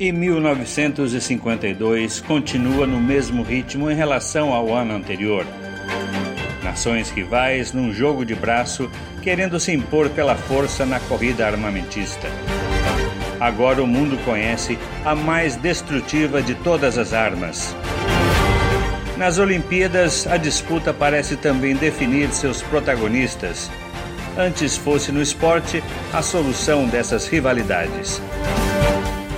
E 1952 continua no mesmo ritmo em relação ao ano anterior. Nações rivais num jogo de braço querendo se impor pela força na corrida armamentista. Agora o mundo conhece a mais destrutiva de todas as armas. Nas Olimpíadas, a disputa parece também definir seus protagonistas. Antes fosse no esporte a solução dessas rivalidades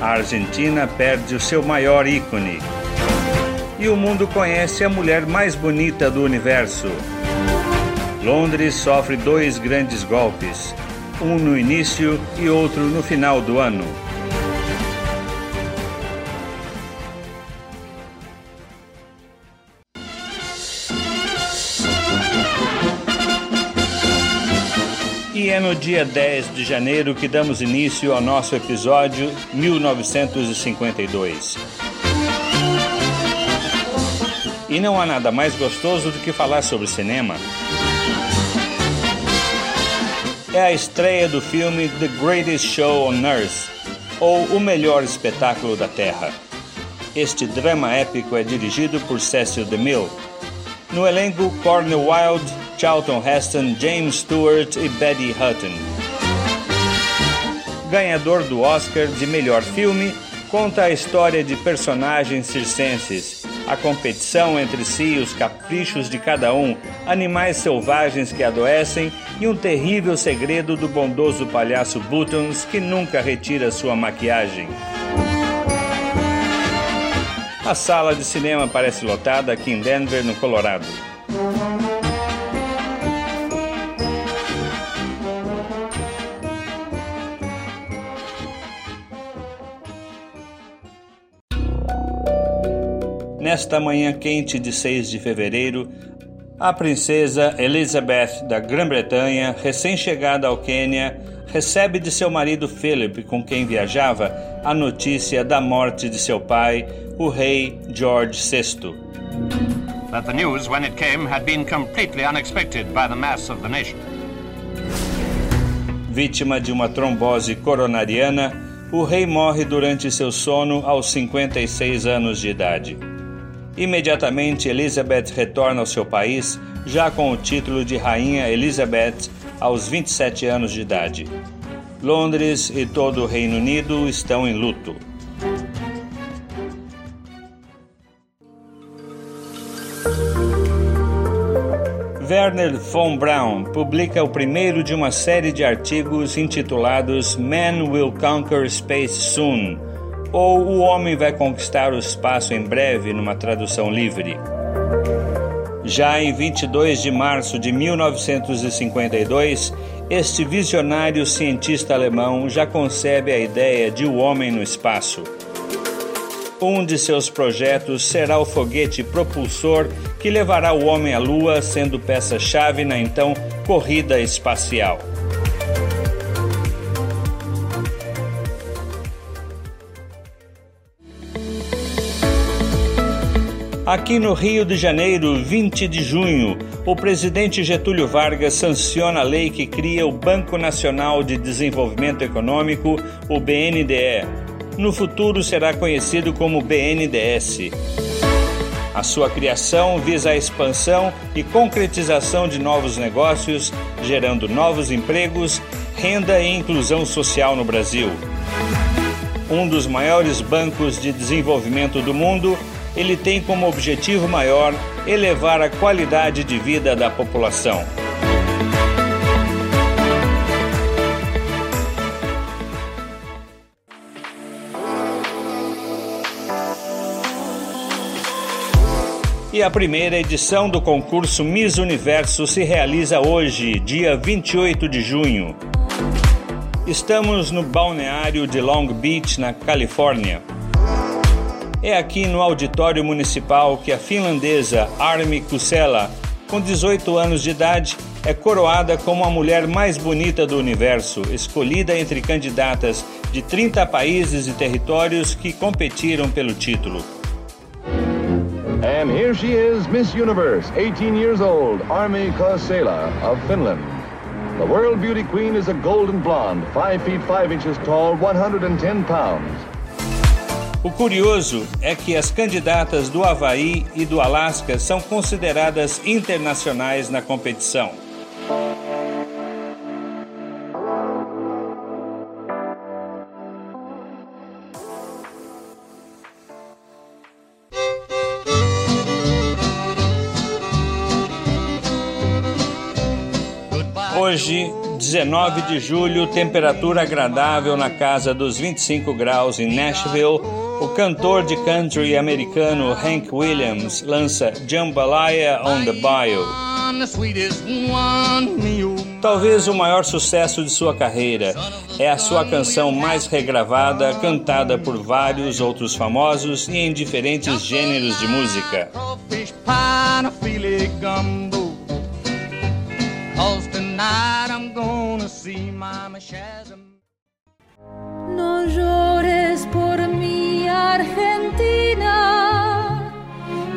a Argentina perde o seu maior ícone. E o mundo conhece a mulher mais bonita do universo. Londres sofre dois grandes golpes, um no início e outro no final do ano. E é no dia 10 de janeiro que damos início ao nosso episódio 1952. E não há nada mais gostoso do que falar sobre cinema. É a estreia do filme The Greatest Show on Earth, ou O Melhor Espetáculo da Terra. Este drama épico é dirigido por Cecil DeMille. No elenco, Cornel Wilde, Charlton Heston, James Stewart e Betty Hutton. Ganhador do Oscar de melhor filme, conta a história de personagens circenses, a competição entre si os caprichos de cada um, animais selvagens que adoecem e um terrível segredo do bondoso palhaço Buttons que nunca retira sua maquiagem. A sala de cinema parece lotada aqui em Denver, no Colorado. Nesta manhã quente de 6 de fevereiro, a princesa Elizabeth da Grã-Bretanha, recém-chegada ao Quênia, recebe de seu marido Philip, com quem viajava, a notícia da morte de seu pai, o rei George VI. That the news, when it came, had been completely unexpected by the mass of the nation. Vítima de uma trombose coronariana, o rei morre durante seu sono aos 56 anos de idade. Imediatamente, Elizabeth retorna ao seu país, já com o título de Rainha Elizabeth, aos 27 anos de idade. Londres e todo o Reino Unido estão em luto. Werner von Braun publica o primeiro de uma série de artigos intitulados Man Will Conquer Space Soon ou O Homem Vai Conquistar o Espaço em Breve, numa tradução livre. Já em 22 de março de 1952, este visionário cientista alemão já concebe a ideia de o homem no espaço. Um de seus projetos será o foguete propulsor que levará o homem à Lua, sendo peça-chave na então corrida espacial. Aqui no Rio de Janeiro, 20 de junho, o presidente Getúlio Vargas sanciona a lei que cria o Banco Nacional de Desenvolvimento Econômico, o BNDE. No futuro será conhecido como BNDES. A sua criação visa a expansão e concretização de novos negócios, gerando novos empregos, renda e inclusão social no Brasil. Um dos maiores bancos de desenvolvimento do mundo, ele tem como objetivo maior elevar a qualidade de vida da população. E a primeira edição do concurso Miss Universo se realiza hoje, dia 28 de junho. Estamos no balneário de Long Beach, na Califórnia. É aqui no auditório municipal que a finlandesa Armi Kusela, com 18 anos de idade, é coroada como a mulher mais bonita do universo, escolhida entre candidatas de 30 países e territórios que competiram pelo título. And here she is, Miss Universe, 18 years old, Armi Kosela of Finland. The world beauty queen is a golden blonde, 5 feet 5 inches tall, 110 pounds. O curioso é que as candidatas do Havaí e do Alasca são consideradas internacionais na competição. Hoje, 19 de julho, temperatura agradável na casa dos 25 graus em Nashville. O cantor de country americano Hank Williams lança Jambalaya on the Bayou. Talvez o maior sucesso de sua carreira é a sua canção mais regravada, cantada por vários outros famosos e em diferentes gêneros de música. I'm gonna see Mama Shazam. No llores por mi Argentina,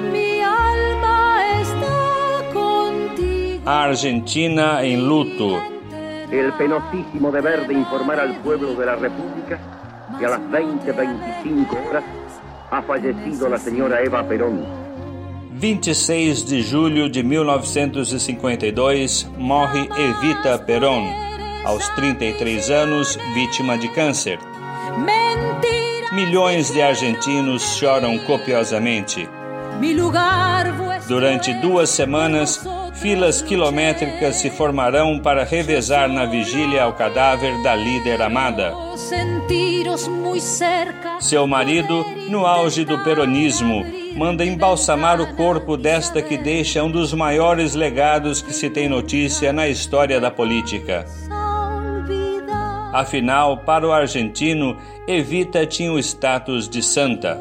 mi alma está contigo. Argentina en luto. El penosísimo deber de informar al pueblo de la República que a las 20.25 horas ha fallecido la señora Eva Perón 26 de julho de 1952, morre Evita Peron, aos 33 anos, vítima de câncer. Milhões de argentinos choram copiosamente. Durante duas semanas, filas quilométricas se formarão para revezar na vigília ao cadáver da líder amada. Seu marido, no auge do peronismo, manda embalsamar o corpo desta que deixa um dos maiores legados que se tem notícia na história da política. Afinal, para o argentino, Evita tinha o status de santa.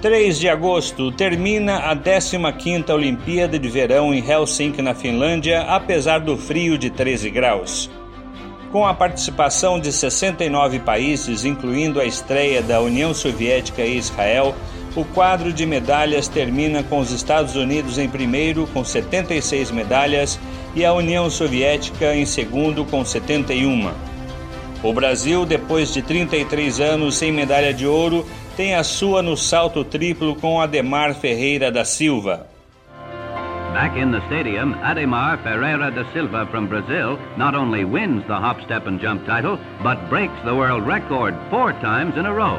Três de agosto termina a 15ª Olimpíada de Verão em Helsinki, na Finlândia, apesar do frio de 13 graus. Com a participação de 69 países, incluindo a estreia da União Soviética e Israel, o quadro de medalhas termina com os Estados Unidos em primeiro, com 76 medalhas, e a União Soviética em segundo, com 71. O Brasil, depois de 33 anos sem medalha de ouro, tem a sua no salto triplo com Ademar Ferreira da Silva. Back in the stadium, Ademar Ferreira da Silva from Brazil not only wins the hop, step and jump title, but breaks the world record four times in a row.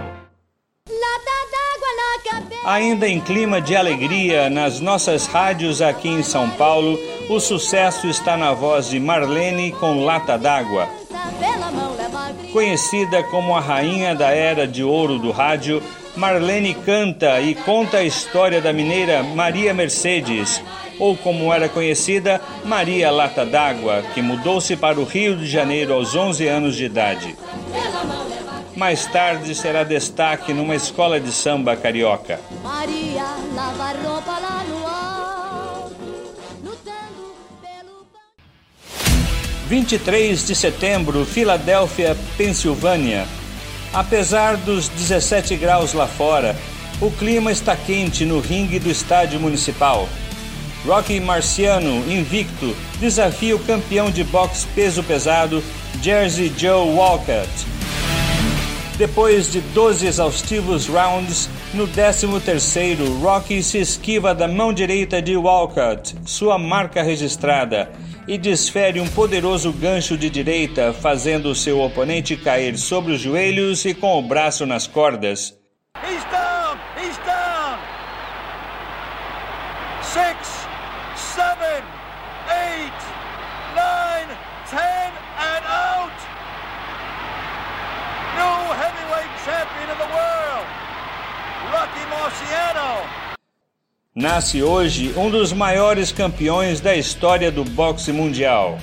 Ainda em clima de alegria, nas nossas rádios aqui em São Paulo, o sucesso está na voz de Marlene com Lata d'Água. Conhecida como a rainha da era de ouro do rádio, Marlene canta e conta a história da mineira Maria Mercedes, ou como era conhecida, Maria Lata d'Água, que mudou-se para o Rio de Janeiro aos 11 anos de idade. Mais tarde será destaque numa escola de samba carioca. Maria lava roupa lá 23 de setembro, Filadélfia, Pensilvânia. Apesar dos 17 graus lá fora, o clima está quente no ringue do estádio municipal. Rocky Marciano, invicto, desafia o campeão de boxe peso pesado, Jersey Joe Walcott. Depois de 12 exaustivos rounds, no 13º, Rocky se esquiva da mão direita de Walcott, sua marca registrada, e desfere um poderoso gancho de direita, fazendo seu oponente cair sobre os joelhos e com o braço nas cordas. He's Nasce hoje um dos maiores campeões da história do boxe mundial.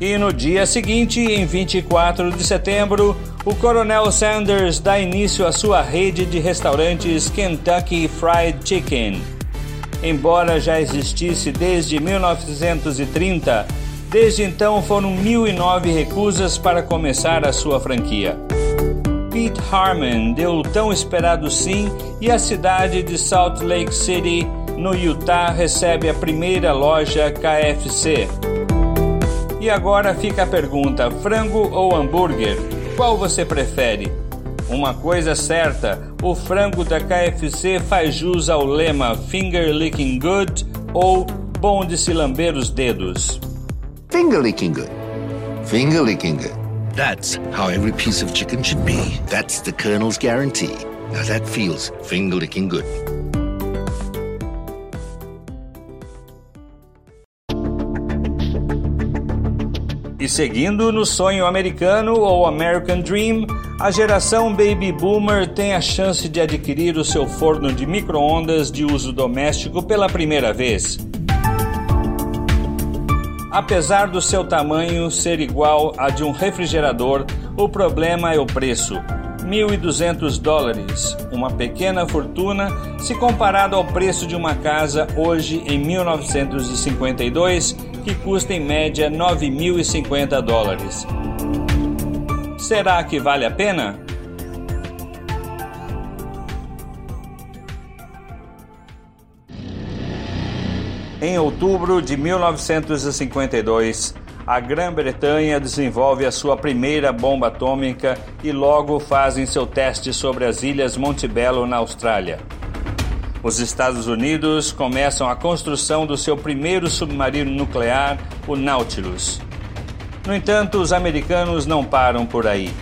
E no dia seguinte, em 24 de setembro, o Coronel Sanders dá início à sua rede de restaurantes Kentucky Fried Chicken. Embora já existisse desde 1930, desde então foram 1.009 recusas para começar a sua franquia. Pete Harmon deu o tão esperado sim e a cidade de Salt Lake City, no Utah, recebe a primeira loja KFC. E agora fica a pergunta: frango ou hambúrguer? Qual você prefere? Uma coisa certa, o frango da KFC faz jus ao lema Finger Licking Good ou bom de se lamber os dedos. Finger licking good. Finger licking good. That's how every piece of chicken should be. That's the Colonel's guarantee. Now that feels finger licking good. E seguindo no sonho americano ou American Dream, a geração Baby Boomer tem a chance de adquirir o seu forno de micro-ondas de uso doméstico pela primeira vez. Apesar do seu tamanho ser igual a de um refrigerador, o problema é o preço. 1.200 dólares, uma pequena fortuna se comparado ao preço de uma casa hoje em 1952, que custa em média 9.050 dólares. Será que vale a pena? Em outubro de 1952, a Grã-Bretanha desenvolve a sua primeira bomba atômica e logo fazem seu teste sobre as ilhas Montebello, na Austrália. Os Estados Unidos começam a construção do seu primeiro submarino nuclear, o Nautilus. No entanto, os americanos não param por aí.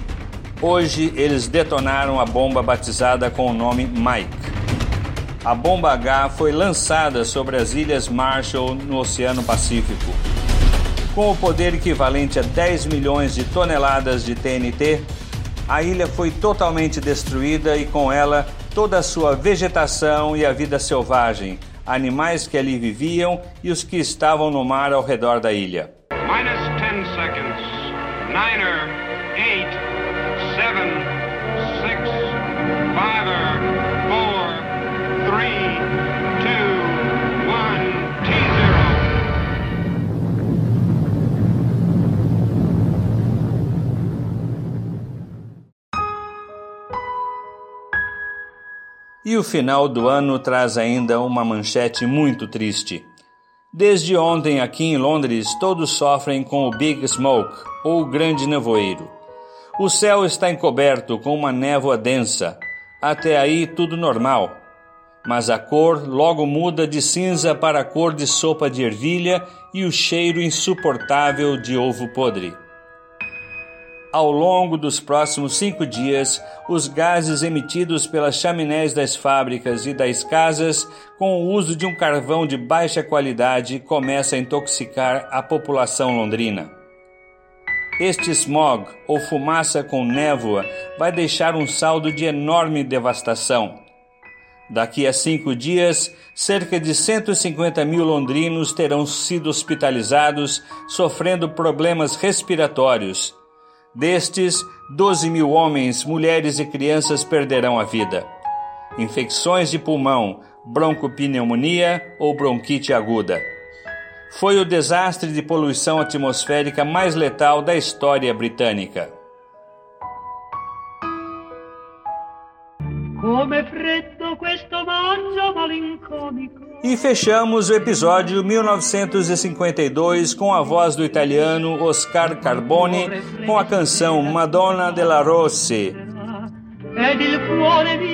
Hoje, eles detonaram a bomba batizada com o nome Mike a bomba H foi lançada sobre as Ilhas Marshall no Oceano Pacífico. Com o poder equivalente a 10 milhões de toneladas de TNT, a ilha foi totalmente destruída e com ela toda a sua vegetação e a vida selvagem, animais que ali viviam e os que estavam no mar ao redor da ilha. Minus E o final do ano traz ainda uma manchete muito triste. Desde ontem, aqui em Londres, todos sofrem com o Big Smoke, ou Grande Nevoeiro. O céu está encoberto com uma névoa densa. Até aí, tudo normal mas a cor logo muda de cinza para a cor de sopa de ervilha e o cheiro insuportável de ovo podre. Ao longo dos próximos cinco dias, os gases emitidos pelas chaminés das fábricas e das casas, com o uso de um carvão de baixa qualidade, começam a intoxicar a população londrina. Este smog, ou fumaça com névoa, vai deixar um saldo de enorme devastação Daqui a cinco dias, cerca de 150 mil londrinos terão sido hospitalizados, sofrendo problemas respiratórios. Destes, 12 mil homens, mulheres e crianças perderão a vida. Infecções de pulmão, broncopneumonia ou bronquite aguda. Foi o desastre de poluição atmosférica mais letal da história britânica. E fechamos o episódio 1952 com a voz do italiano Oscar Carboni com a canção Madonna della Rossi.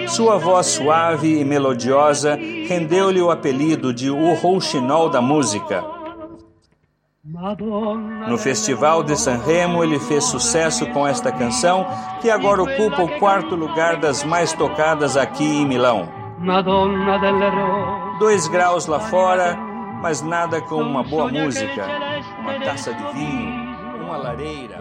Sua voz suave e melodiosa rendeu-lhe o apelido de o rouxinol da música. No Festival de Sanremo, ele fez sucesso com esta canção, que agora ocupa o quarto lugar das mais tocadas aqui em Milão. Dois graus lá fora, mas nada como uma boa música, uma taça de vinho, uma lareira.